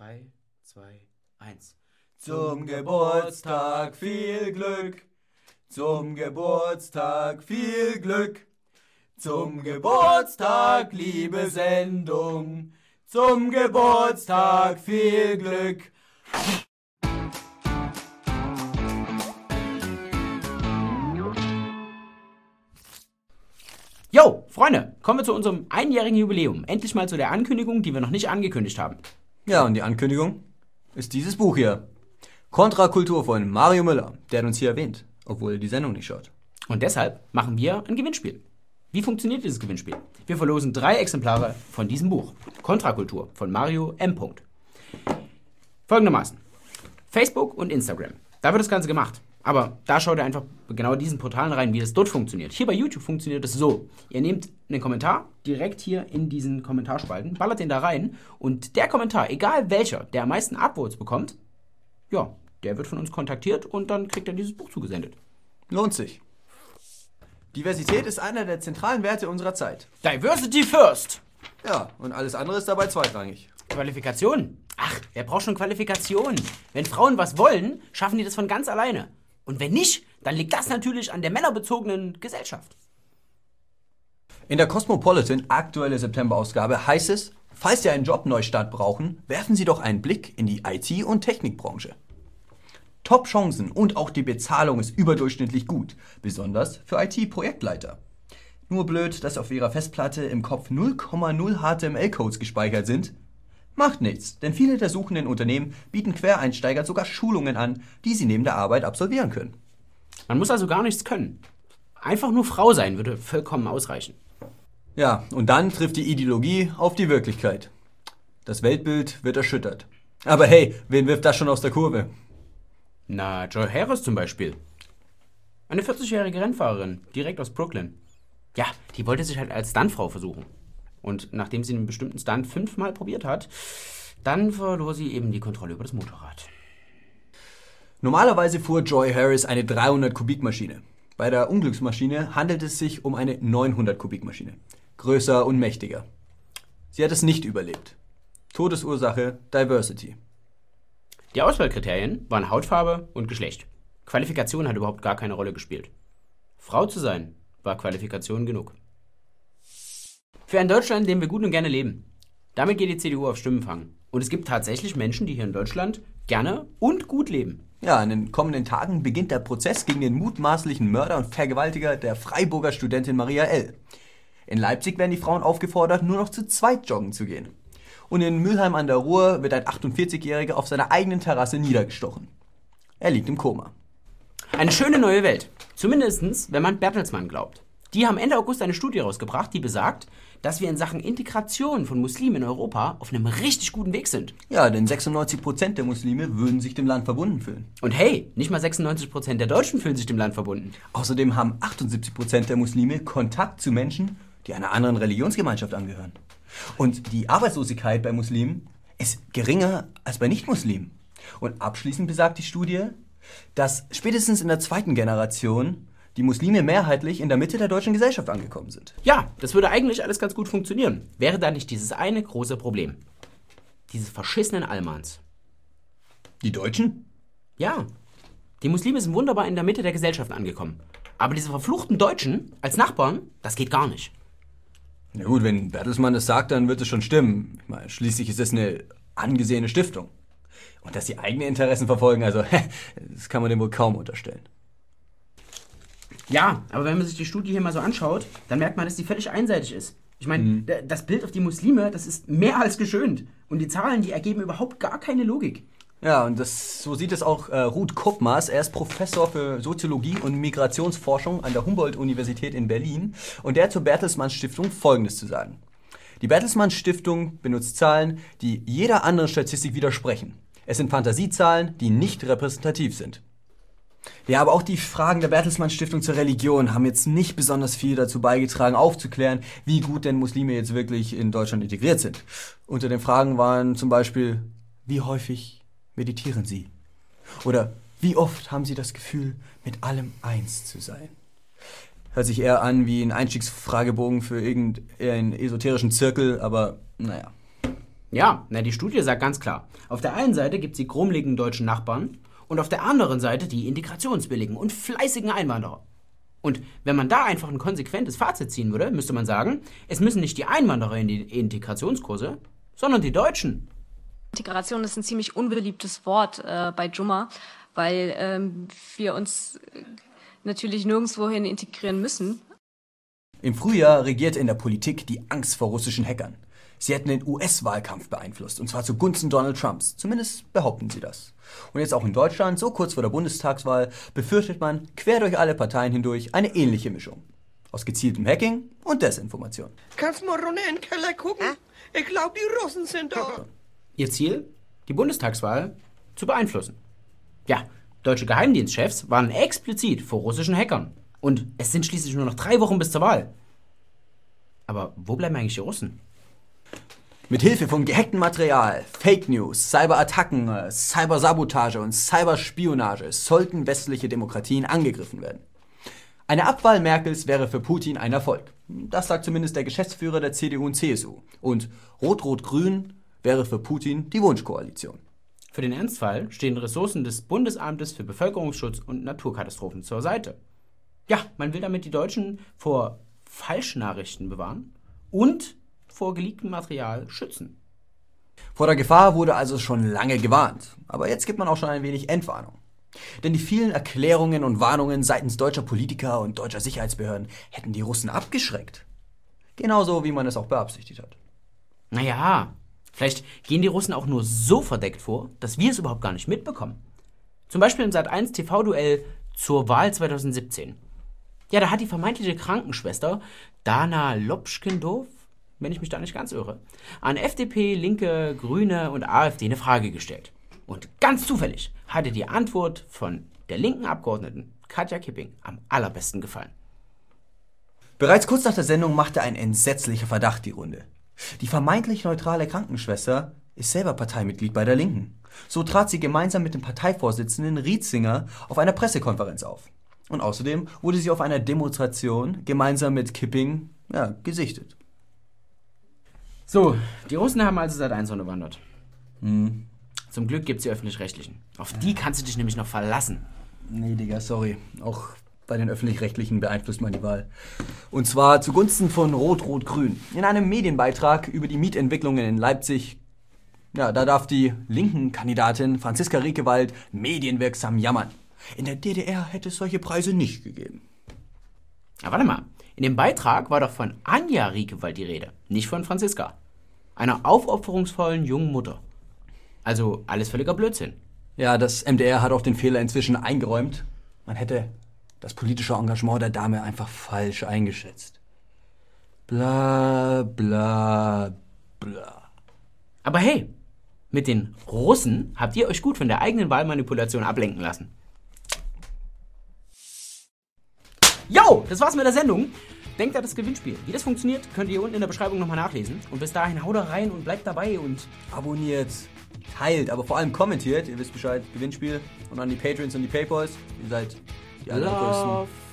3, 2, 1. Zum Geburtstag viel Glück. Zum Geburtstag viel Glück. Zum Geburtstag liebe Sendung. Zum Geburtstag viel Glück. Yo, Freunde, kommen wir zu unserem einjährigen Jubiläum. Endlich mal zu der Ankündigung, die wir noch nicht angekündigt haben. Ja, und die Ankündigung ist dieses Buch hier. Kontrakultur von Mario Müller, der hat uns hier erwähnt, obwohl er die Sendung nicht schaut. Und deshalb machen wir ein Gewinnspiel. Wie funktioniert dieses Gewinnspiel? Wir verlosen drei Exemplare von diesem Buch. Kontrakultur von Mario M. Folgendermaßen. Facebook und Instagram. Da wird das Ganze gemacht. Aber da schaut ihr einfach genau diesen Portalen rein, wie das dort funktioniert. Hier bei YouTube funktioniert es so. Ihr nehmt einen Kommentar direkt hier in diesen Kommentarspalten, ballert den da rein und der Kommentar, egal welcher, der am meisten Upvotes bekommt, ja, der wird von uns kontaktiert und dann kriegt er dieses Buch zugesendet. Lohnt sich. Diversität ist einer der zentralen Werte unserer Zeit. Diversity first! Ja, und alles andere ist dabei zweitrangig. Qualifikation? Ach, wer braucht schon Qualifikation? Wenn Frauen was wollen, schaffen die das von ganz alleine. Und wenn nicht, dann liegt das natürlich an der männerbezogenen Gesellschaft. In der Cosmopolitan aktuelle September-Ausgabe heißt es, falls Sie einen Jobneustart brauchen, werfen Sie doch einen Blick in die IT- und Technikbranche. Top-Chancen und auch die Bezahlung ist überdurchschnittlich gut, besonders für IT-Projektleiter. Nur blöd, dass auf Ihrer Festplatte im Kopf 0,0 HTML-Codes gespeichert sind. Macht nichts, denn viele der suchenden Unternehmen bieten Quereinsteiger sogar Schulungen an, die sie neben der Arbeit absolvieren können. Man muss also gar nichts können. Einfach nur Frau sein würde vollkommen ausreichen. Ja, und dann trifft die Ideologie auf die Wirklichkeit. Das Weltbild wird erschüttert. Aber hey, wen wirft das schon aus der Kurve? Na, Joy Harris zum Beispiel. Eine 40-jährige Rennfahrerin, direkt aus Brooklyn. Ja, die wollte sich halt als Stuntfrau versuchen. Und nachdem sie einen bestimmten Stunt fünfmal probiert hat, dann verlor sie eben die Kontrolle über das Motorrad. Normalerweise fuhr Joy Harris eine 300 Kubik Maschine. Bei der Unglücksmaschine handelt es sich um eine 900 Kubik Maschine. Größer und mächtiger. Sie hat es nicht überlebt. Todesursache Diversity. Die Auswahlkriterien waren Hautfarbe und Geschlecht. Qualifikation hat überhaupt gar keine Rolle gespielt. Frau zu sein war Qualifikation genug. Für ein Deutschland, in dem wir gut und gerne leben. Damit geht die CDU auf Stimmenfang. Und es gibt tatsächlich Menschen, die hier in Deutschland gerne und gut leben. Ja, in den kommenden Tagen beginnt der Prozess gegen den mutmaßlichen Mörder und Vergewaltiger der Freiburger Studentin Maria L. In Leipzig werden die Frauen aufgefordert, nur noch zu zweit joggen zu gehen. Und in Mülheim an der Ruhr wird ein 48-Jähriger auf seiner eigenen Terrasse niedergestochen. Er liegt im Koma. Eine schöne neue Welt. Zumindest, wenn man Bertelsmann glaubt. Die haben Ende August eine Studie rausgebracht, die besagt, dass wir in Sachen Integration von Muslimen in Europa auf einem richtig guten Weg sind. Ja, denn 96% der Muslime würden sich dem Land verbunden fühlen. Und hey, nicht mal 96% der Deutschen fühlen sich dem Land verbunden. Außerdem haben 78% der Muslime Kontakt zu Menschen, die einer anderen Religionsgemeinschaft angehören. Und die Arbeitslosigkeit bei Muslimen ist geringer als bei Nichtmuslimen. Und abschließend besagt die Studie, dass spätestens in der zweiten Generation die Muslime mehrheitlich in der Mitte der deutschen Gesellschaft angekommen sind. Ja, das würde eigentlich alles ganz gut funktionieren. Wäre da nicht dieses eine große Problem. Diese verschissenen Almans. Die Deutschen? Ja. Die Muslime sind wunderbar in der Mitte der Gesellschaft angekommen. Aber diese verfluchten Deutschen als Nachbarn, das geht gar nicht. Na gut, wenn Bertelsmann das sagt, dann wird es schon stimmen. Ich meine, schließlich ist es eine angesehene Stiftung. Und dass sie eigene Interessen verfolgen, also das kann man dem wohl kaum unterstellen. Ja, aber wenn man sich die Studie hier mal so anschaut, dann merkt man, dass die völlig einseitig ist. Ich meine, mhm. das Bild auf die Muslime, das ist mehr als geschönt. Und die Zahlen, die ergeben überhaupt gar keine Logik. Ja, und das, so sieht es auch äh, Ruth Kuppmaß. Er ist Professor für Soziologie und Migrationsforschung an der Humboldt-Universität in Berlin. Und der hat zur Bertelsmann Stiftung Folgendes zu sagen. Die Bertelsmann Stiftung benutzt Zahlen, die jeder anderen Statistik widersprechen. Es sind Fantasiezahlen, die nicht repräsentativ sind. Ja, aber auch die Fragen der Bertelsmann Stiftung zur Religion haben jetzt nicht besonders viel dazu beigetragen, aufzuklären, wie gut denn Muslime jetzt wirklich in Deutschland integriert sind. Unter den Fragen waren zum Beispiel, wie häufig meditieren Sie? Oder wie oft haben Sie das Gefühl, mit allem eins zu sein? Hört sich eher an wie ein Einstiegsfragebogen für irgendeinen esoterischen Zirkel, aber naja. Ja, na, die Studie sagt ganz klar, auf der einen Seite gibt es die grummeligen deutschen Nachbarn und auf der anderen Seite die integrationswilligen und fleißigen Einwanderer. Und wenn man da einfach ein konsequentes Fazit ziehen würde, müsste man sagen, es müssen nicht die Einwanderer in die Integrationskurse, sondern die Deutschen. Integration ist ein ziemlich unbeliebtes Wort äh, bei Jumma, weil ähm, wir uns äh, natürlich nirgendwohin integrieren müssen. Im Frühjahr regierte in der Politik die Angst vor russischen Hackern. Sie hätten den US-Wahlkampf beeinflusst, und zwar zugunsten Donald Trumps. Zumindest behaupten sie das. Und jetzt auch in Deutschland, so kurz vor der Bundestagswahl, befürchtet man quer durch alle Parteien hindurch eine ähnliche Mischung. Aus gezieltem Hacking und Desinformation. Kannst mal runter in den Keller gucken? Ich glaube, die Russen sind da. Ihr Ziel? Die Bundestagswahl zu beeinflussen. Ja, deutsche Geheimdienstchefs waren explizit vor russischen Hackern. Und es sind schließlich nur noch drei Wochen bis zur Wahl. Aber wo bleiben eigentlich die Russen? Mit Hilfe von gehacktem Material, Fake News, Cyberattacken, äh, Cybersabotage und Cyberspionage sollten westliche Demokratien angegriffen werden. Eine Abwahl Merkels wäre für Putin ein Erfolg. Das sagt zumindest der Geschäftsführer der CDU und CSU. Und Rot-Rot-Grün wäre für Putin die Wunschkoalition. Für den Ernstfall stehen Ressourcen des Bundesamtes für Bevölkerungsschutz und Naturkatastrophen zur Seite. Ja, man will damit die Deutschen vor Falschnachrichten bewahren und vor geleaktem Material schützen. Vor der Gefahr wurde also schon lange gewarnt. Aber jetzt gibt man auch schon ein wenig Entwarnung. Denn die vielen Erklärungen und Warnungen seitens deutscher Politiker und deutscher Sicherheitsbehörden hätten die Russen abgeschreckt. Genauso wie man es auch beabsichtigt hat. Naja, vielleicht gehen die Russen auch nur so verdeckt vor, dass wir es überhaupt gar nicht mitbekommen. Zum Beispiel im Sat1 TV-Duell zur Wahl 2017. Ja, da hat die vermeintliche Krankenschwester Dana Lopschkendorf, wenn ich mich da nicht ganz irre, an FDP, Linke, Grüne und AfD eine Frage gestellt. Und ganz zufällig hatte die Antwort von der linken Abgeordneten Katja Kipping am allerbesten gefallen. Bereits kurz nach der Sendung machte ein entsetzlicher Verdacht die Runde. Die vermeintlich neutrale Krankenschwester ist selber Parteimitglied bei der Linken. So trat sie gemeinsam mit dem Parteivorsitzenden Rietzinger auf einer Pressekonferenz auf. Und außerdem wurde sie auf einer Demonstration gemeinsam mit Kipping ja, gesichtet. So, die Russen haben also seit 1 unterwandert. Hm. Zum Glück gibt es die Öffentlich-Rechtlichen. Auf die kannst du dich nämlich noch verlassen. Nee, Digga, sorry. Auch bei den Öffentlich-Rechtlichen beeinflusst man die Wahl. Und zwar zugunsten von Rot-Rot-Grün. In einem Medienbeitrag über die Mietentwicklungen in Leipzig, ja, da darf die linken Kandidatin Franziska Riekewald medienwirksam jammern. In der DDR hätte es solche Preise nicht gegeben. Aber warte mal. In dem Beitrag war doch von Anja Riekewald die Rede, nicht von Franziska. Einer aufopferungsvollen jungen Mutter. Also alles völliger Blödsinn. Ja, das MDR hat auch den Fehler inzwischen eingeräumt. Man hätte das politische Engagement der Dame einfach falsch eingeschätzt. Bla bla bla. Aber hey, mit den Russen habt ihr euch gut von der eigenen Wahlmanipulation ablenken lassen. Yo, das war's mit der Sendung. Denkt an das Gewinnspiel. Wie das funktioniert, könnt ihr unten in der Beschreibung nochmal nachlesen. Und bis dahin haut da rein und bleibt dabei und abonniert, teilt, aber vor allem kommentiert. Ihr wisst Bescheid, Gewinnspiel. Und an die Patrons und die Paypals. Ihr seid die allergrößten.